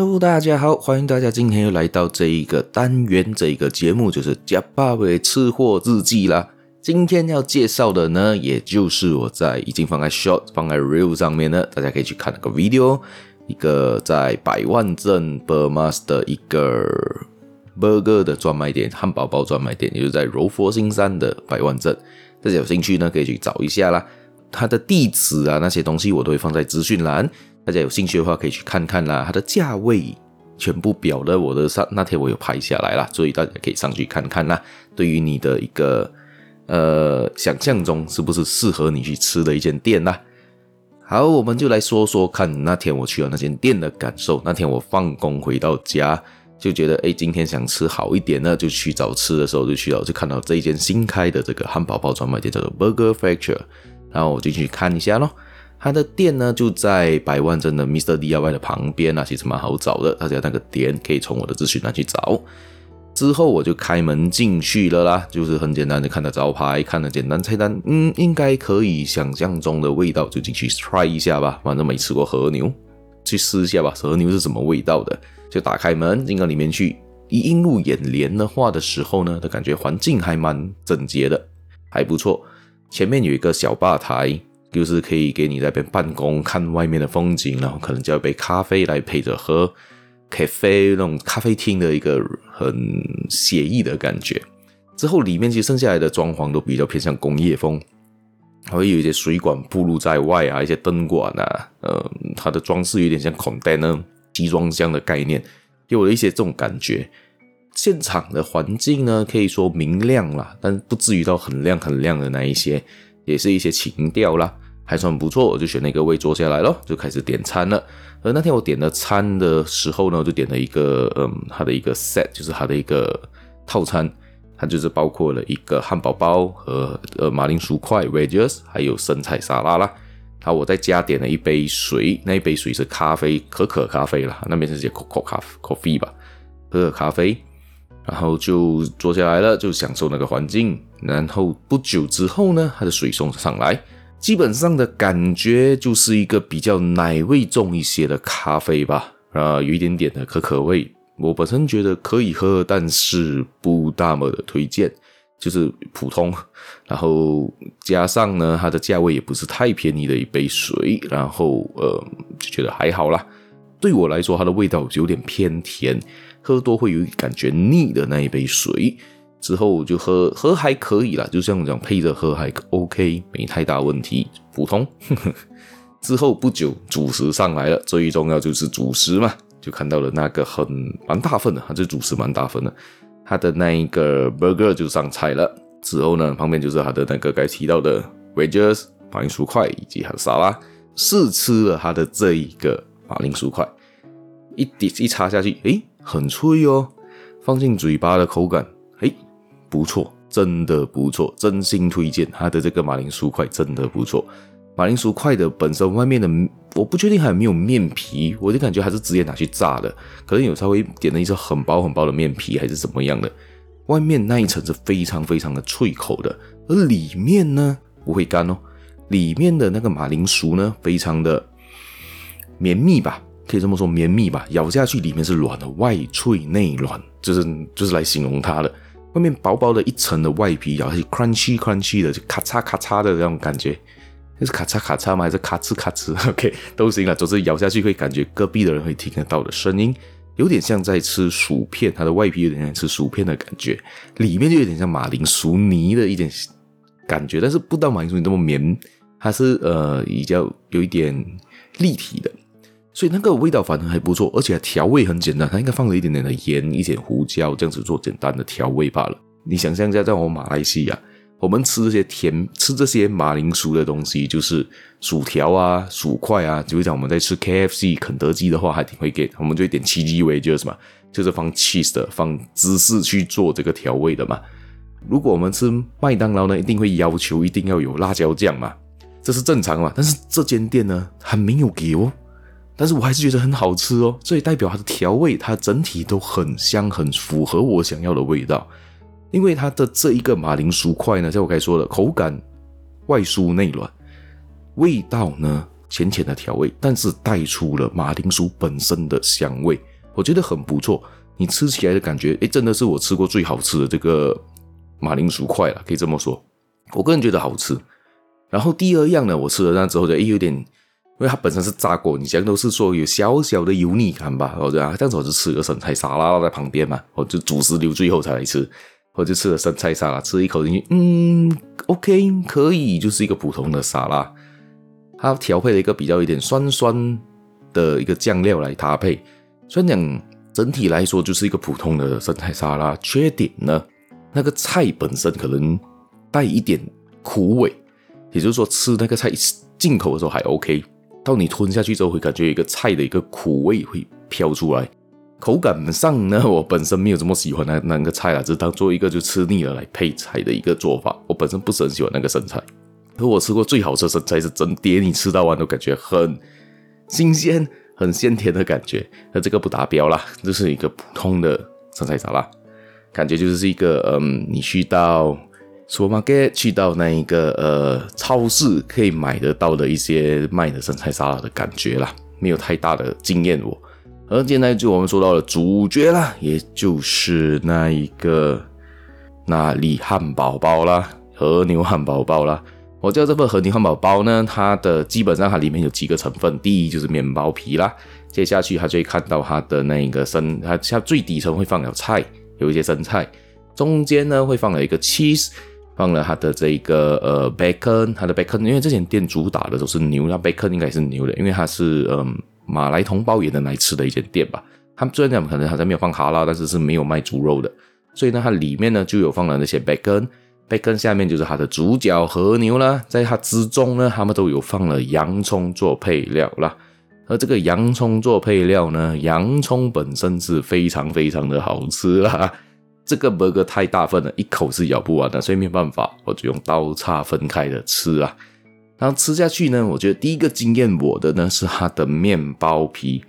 Hello，大家好，欢迎大家今天又来到这一个单元，这一个节目就是呷霸味吃货日记啦。今天要介绍的呢，也就是我在已经放在 Short、放在 Reel 上面呢，大家可以去看那个 video，一个在百万镇 Burmas 的一个 burger 的专卖店，汉堡包专卖店，也就是在柔佛新山的百万镇。大家有兴趣呢，可以去找一下啦。它的地址啊，那些东西我都会放在资讯栏。大家有兴趣的话，可以去看看啦。它的价位全部表的，我的上那天我有拍下来啦，所以大家可以上去看看啦。对于你的一个呃想象中，是不是适合你去吃的一间店啦？好，我们就来说说看那天我去了那间店的感受。那天我放工回到家，就觉得哎，今天想吃好一点呢，就去找吃的时候就去了，就看到这一间新开的这个汉堡包专卖店，叫做 Burger Factory，然后我就去看一下咯。他的店呢，就在百万镇的 Mr. DIY 的旁边啊，其实蛮好找的。大家那个点可以从我的资讯栏去找。之后我就开门进去了啦，就是很简单的看了招牌，看了简单菜单，嗯，应该可以想象中的味道，就进去 try 一下吧。反正没吃过和牛，去试一下吧，和牛是什么味道的。就打开门进到里面去，一映入眼帘的话的时候呢，的感觉环境还蛮整洁的，还不错。前面有一个小吧台。就是可以给你在那边办公，看外面的风景，然后可能叫一杯咖啡来配着喝咖啡那种咖啡厅的一个很写意的感觉。之后里面其实剩下来的装潢都比较偏向工业风，还会有一些水管铺露在外啊，一些灯管啊，呃，它的装饰有点像 container 集装箱的概念，给我了一些这种感觉。现场的环境呢，可以说明亮啦，但不至于到很亮很亮的那一些。也是一些情调啦，还算不错，我就选了一个位坐下来咯，就开始点餐了。而那天我点了餐的时候呢，我就点了一个，嗯，它的一个 set，就是它的一个套餐，它就是包括了一个汉堡包和呃马铃薯块 wedges，还有生菜沙拉啦。好，我再加点了一杯水，那一杯水是咖啡，可可咖啡啦，那边是写可可咖 coffee 吧，可可咖啡。然后就坐下来了，就享受那个环境。然后不久之后呢，它的水送上来，基本上的感觉就是一个比较奶味重一些的咖啡吧，啊，有一点点的可可味。我本身觉得可以喝，但是不大么的推荐，就是普通。然后加上呢，它的价位也不是太便宜的一杯水，然后呃，就觉得还好啦。对我来说，它的味道有点偏甜。喝多会有感觉腻的那一杯水，之后就喝喝还可以啦，就像这样配着喝还 OK，没太大问题，普通。之后不久主食上来了，最重要就是主食嘛，就看到了那个很蛮大份的，它这主食蛮大份的，它的那一个 burger 就上菜了。之后呢，旁边就是它的那个该提到的 wedges 马铃薯块以及它的沙拉，试吃了它的这一个马铃薯块，一滴一插下去，诶。很脆哦，放进嘴巴的口感，嘿，不错，真的不错，真心推荐它的这个马铃薯块，真的不错。马铃薯块的本身外面的，我不确定还有没有面皮，我就感觉还是直接拿去炸的，可能有稍微点了一层很薄很薄的面皮，还是怎么样的。外面那一层是非常非常的脆口的，而里面呢不会干哦，里面的那个马铃薯呢，非常的绵密吧。可以这么说，绵密吧，咬下去里面是软的，外脆内软，就是就是来形容它的。外面薄薄的一层的外皮，咬下去 crunchy crunchy 的，就咔嚓咔嚓的这种感觉，那是咔嚓咔嚓吗？还是咔哧咔哧？OK，都行了，总之咬下去会感觉隔壁的人会听得到的声音，有点像在吃薯片，它的外皮有点像吃薯片的感觉，里面就有点像马铃薯泥的一点感觉，但是不到马铃薯泥那么绵，它是呃比较有一点立体的。所以那个味道反而还不错，而且调味很简单，它应该放了一点点的盐、一点胡椒，这样子做简单的调味罢了。你想象一下，在我们马来西亚，我们吃这些甜、吃这些马铃薯的东西，就是薯条啊、薯块啊，就像我们在吃 KFC、肯德基的话，还挺会给，我们就一点 cheesy 味，就是什么，就是放 cheese 的、放芝士去做这个调味的嘛。如果我们吃麦当劳呢，一定会要求一定要有辣椒酱嘛，这是正常嘛。但是这间店呢，还没有给哦。但是我还是觉得很好吃哦，这也代表它的调味，它整体都很香，很符合我想要的味道。因为它的这一个马铃薯块呢，像我刚才说的，口感外酥内软，味道呢浅浅的调味，但是带出了马铃薯本身的香味，我觉得很不错。你吃起来的感觉，诶，真的是我吃过最好吃的这个马铃薯块了，可以这么说。我个人觉得好吃。然后第二样呢，我吃了那之后就诶有点，因为它本身是炸过，你讲都是说有小小的油腻感吧，我这样这样子我就吃个生菜沙拉在旁边嘛，我就主食留最后才来吃。我就吃了生菜沙拉，吃一口进去，嗯，OK，可以，就是一个普通的沙拉。它调配了一个比较有点酸酸的一个酱料来搭配，虽然讲整体来说就是一个普通的生菜沙拉，缺点呢，那个菜本身可能带一点苦味，也就是说吃那个菜进口的时候还 OK，到你吞下去之后会感觉一个菜的一个苦味会飘出来。口感上呢，我本身没有这么喜欢那那个菜啦，只当做一个就吃腻了来配菜的一个做法。我本身不是很喜欢那个生菜，可我吃过最好吃的生菜是整碟，你吃到完都感觉很新鲜、很鲜甜的感觉。那这个不达标啦，这是一个普通的生菜沙拉，感觉就是一个嗯，你去到索马 ga 去到那一个呃超市可以买得到的一些卖的生菜沙拉的感觉啦，没有太大的惊艳我。而现在就我们说到了主角啦，也就是那一个那里汉堡包啦，和牛汉堡包啦。我叫这份和牛汉堡包呢，它的基本上它里面有几个成分，第一就是面包皮啦，接下去它就会看到它的那一个生，它它最底层会放了菜，有一些生菜，中间呢会放了一个 cheese，放了它的这个呃 bacon，它的 bacon，因为这间店主打的都是牛，那 bacon 应该是牛的，因为它是嗯。马来同胞也能来吃的一间店吧。他们虽然讲可能好像没有放哈拉，但是是没有卖猪肉的。所以呢，它里面呢就有放了那些 bacon，bacon 下面就是它的主角和牛啦。在它之中呢，他们都有放了洋葱做配料啦。而这个洋葱做配料呢，洋葱本身是非常非常的好吃啦。这个 burger 太大份了，一口是咬不完的，所以没办法，我就用刀叉分开的吃啊。然后吃下去呢，我觉得第一个惊艳我的呢是它的面包皮，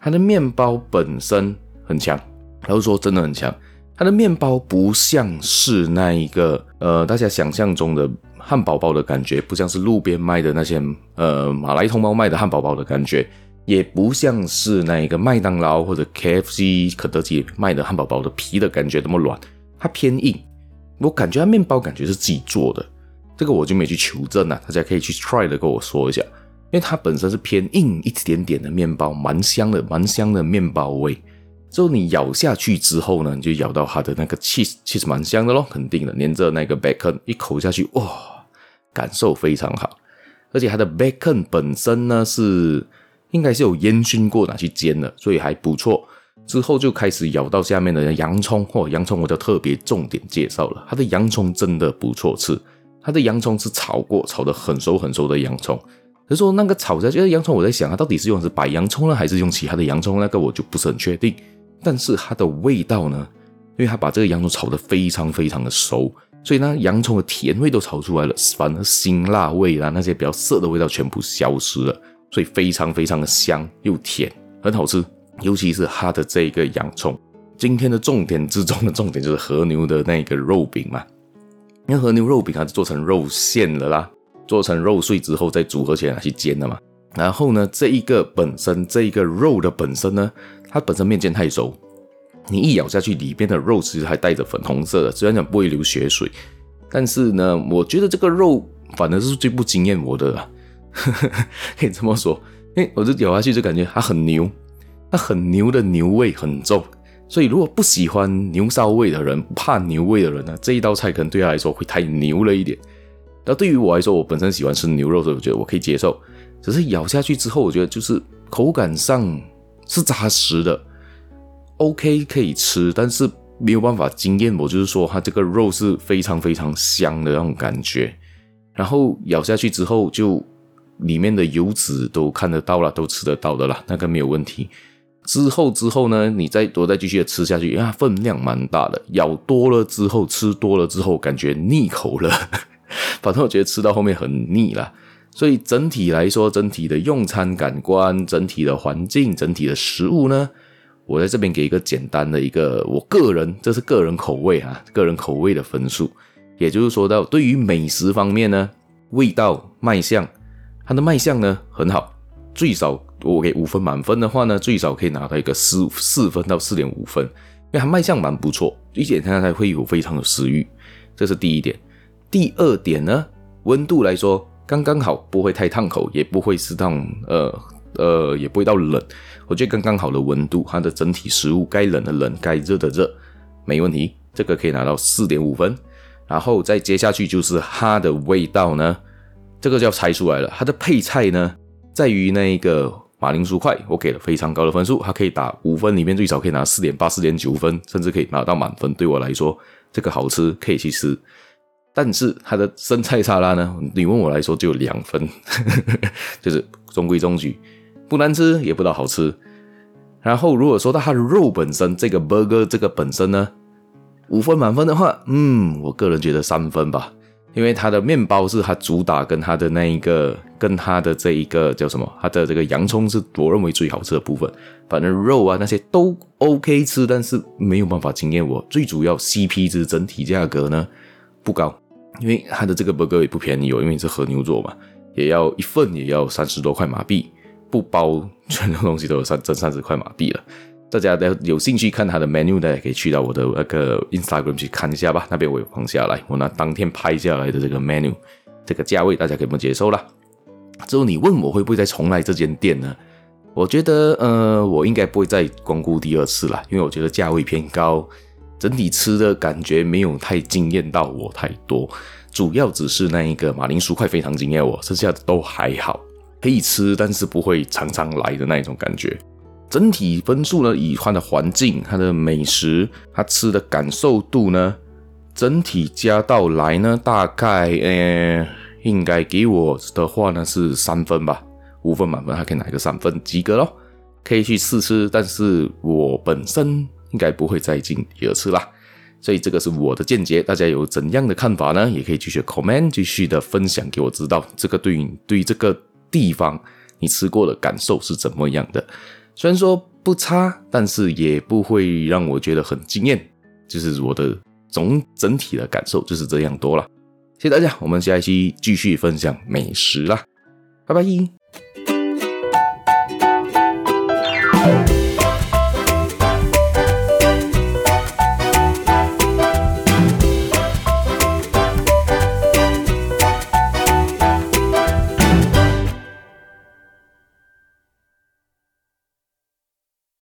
它的面包本身很强，然后说真的很强。它的面包不像是那一个呃大家想象中的汉堡包的感觉，不像是路边卖的那些呃马来同胞卖的汉堡包的感觉，也不像是那个麦当劳或者 KFC 肯德基卖的汉堡包的皮的感觉那么软，它偏硬。我感觉它面包感觉是自己做的。这个我就没去求证了，大家可以去 try 的跟我说一下，因为它本身是偏硬一点点的面包，蛮香的，蛮香的面包味。之后你咬下去之后呢，你就咬到它的那个 cheese，其实蛮香的咯，肯定的，连着那个 bacon，一口下去，哇，感受非常好。而且它的 bacon 本身呢是应该是有烟熏过拿去煎的，所以还不错。之后就开始咬到下面的洋葱，嚯，洋葱我就特别重点介绍了，它的洋葱真的不错吃。它的洋葱是炒过，炒得很熟很熟的洋葱。可是说那个炒下去的洋葱，我在想它到底是用的是白洋葱呢，还是用其他的洋葱？那个我就不是很确定。但是它的味道呢，因为它把这个洋葱炒得非常非常的熟，所以呢，洋葱的甜味都炒出来了，反而辛辣味啦，那些比较涩的味道全部消失了，所以非常非常的香又甜，很好吃。尤其是它的这个洋葱。今天的重点之中的重点就是和牛的那个肉饼嘛。因为和牛肉饼它是做成肉馅了啦，做成肉碎之后再组合起来去煎的嘛。然后呢，这一个本身这一个肉的本身呢，它本身面煎太熟，你一咬下去，里边的肉其实还带着粉红色的，虽然讲不会流血水，但是呢，我觉得这个肉反而是最不惊艳我的啦，可以这么说。诶，我就咬下去就感觉它很牛，它很牛的牛味很重。所以，如果不喜欢牛骚味的人，怕牛味的人呢，这一道菜可能对他来说会太牛了一点。那对于我来说，我本身喜欢吃牛肉，所以我觉得我可以接受。只是咬下去之后，我觉得就是口感上是扎实的，OK 可以吃，但是没有办法惊艳我。就是说，它这个肉是非常非常香的那种感觉。然后咬下去之后，就里面的油脂都看得到了，都吃得到的啦，那个没有问题。之后之后呢，你再多再继续的吃下去，因为它分量蛮大的，咬多了之后，吃多了之后，感觉腻口了。反正我觉得吃到后面很腻了，所以整体来说，整体的用餐感官、整体的环境、整体的食物呢，我在这边给一个简单的一个我个人，这是个人口味啊，个人口味的分数。也就是说到对于美食方面呢，味道卖相。它的卖相呢很好，最少我给五分满分的话呢，最少可以拿到一个四四分到四点五分，因为它卖相蛮不错，一点它才会有非常有食欲，这是第一点。第二点呢，温度来说刚刚好，不会太烫口，也不会适当呃呃，也不会到冷，我觉得刚刚好的温度，它的整体食物该冷的冷，该热的热，没问题，这个可以拿到四点五分。然后再接下去就是它的味道呢，这个就要猜出来了。它的配菜呢，在于那个马铃薯块，我给了非常高的分数，它可以打五分里面最少可以拿四点八、四点九分，甚至可以拿到满分。对我来说，这个好吃，可以去吃。但是它的生菜沙拉呢，你问我来说就有两分，就是中规中矩，不难吃也不到好吃。然后如果说到它的肉本身，这个 burger 这个本身呢，五分满分的话，嗯，我个人觉得三分吧，因为它的面包是它主打，跟它的那一个，跟它的这一个叫什么，它的这个洋葱是我认为最好吃的部分。反正肉啊那些都 OK 吃，但是没有办法惊艳我。最主要 CP 值整体价格呢不高，因为它的这个 burger 也不便宜哦，因为是和牛做嘛，也要一份也要三十多块马币，不包全部东西都有三整三十块马币了。大家都有兴趣看它的 menu 的，可以去到我的那个 Instagram 去看一下吧。那边我有放下来，我拿当天拍下来的这个 menu，这个价位大家可以不接受啦。之后你问我会不会再重来这间店呢？我觉得，呃，我应该不会再光顾第二次了，因为我觉得价位偏高，整体吃的感觉没有太惊艳到我太多。主要只是那一个马铃薯块非常惊艳我，剩下的都还好，可以吃，但是不会常常来的那一种感觉。整体分数呢，以它的环境、它的美食、它吃的感受度呢，整体加到来呢，大概呃，应该给我的话呢是三分吧，五分满分还可以拿一个三分及格咯，可以去试吃，但是我本身应该不会再进第二次啦，所以这个是我的见解，大家有怎样的看法呢？也可以继续 comment，继续的分享给我知道，这个对于对这个地方你吃过的感受是怎么样的。虽然说不差，但是也不会让我觉得很惊艳。就是我的总整体的感受就是这样多了。谢谢大家，我们下一期继续分享美食啦，拜拜。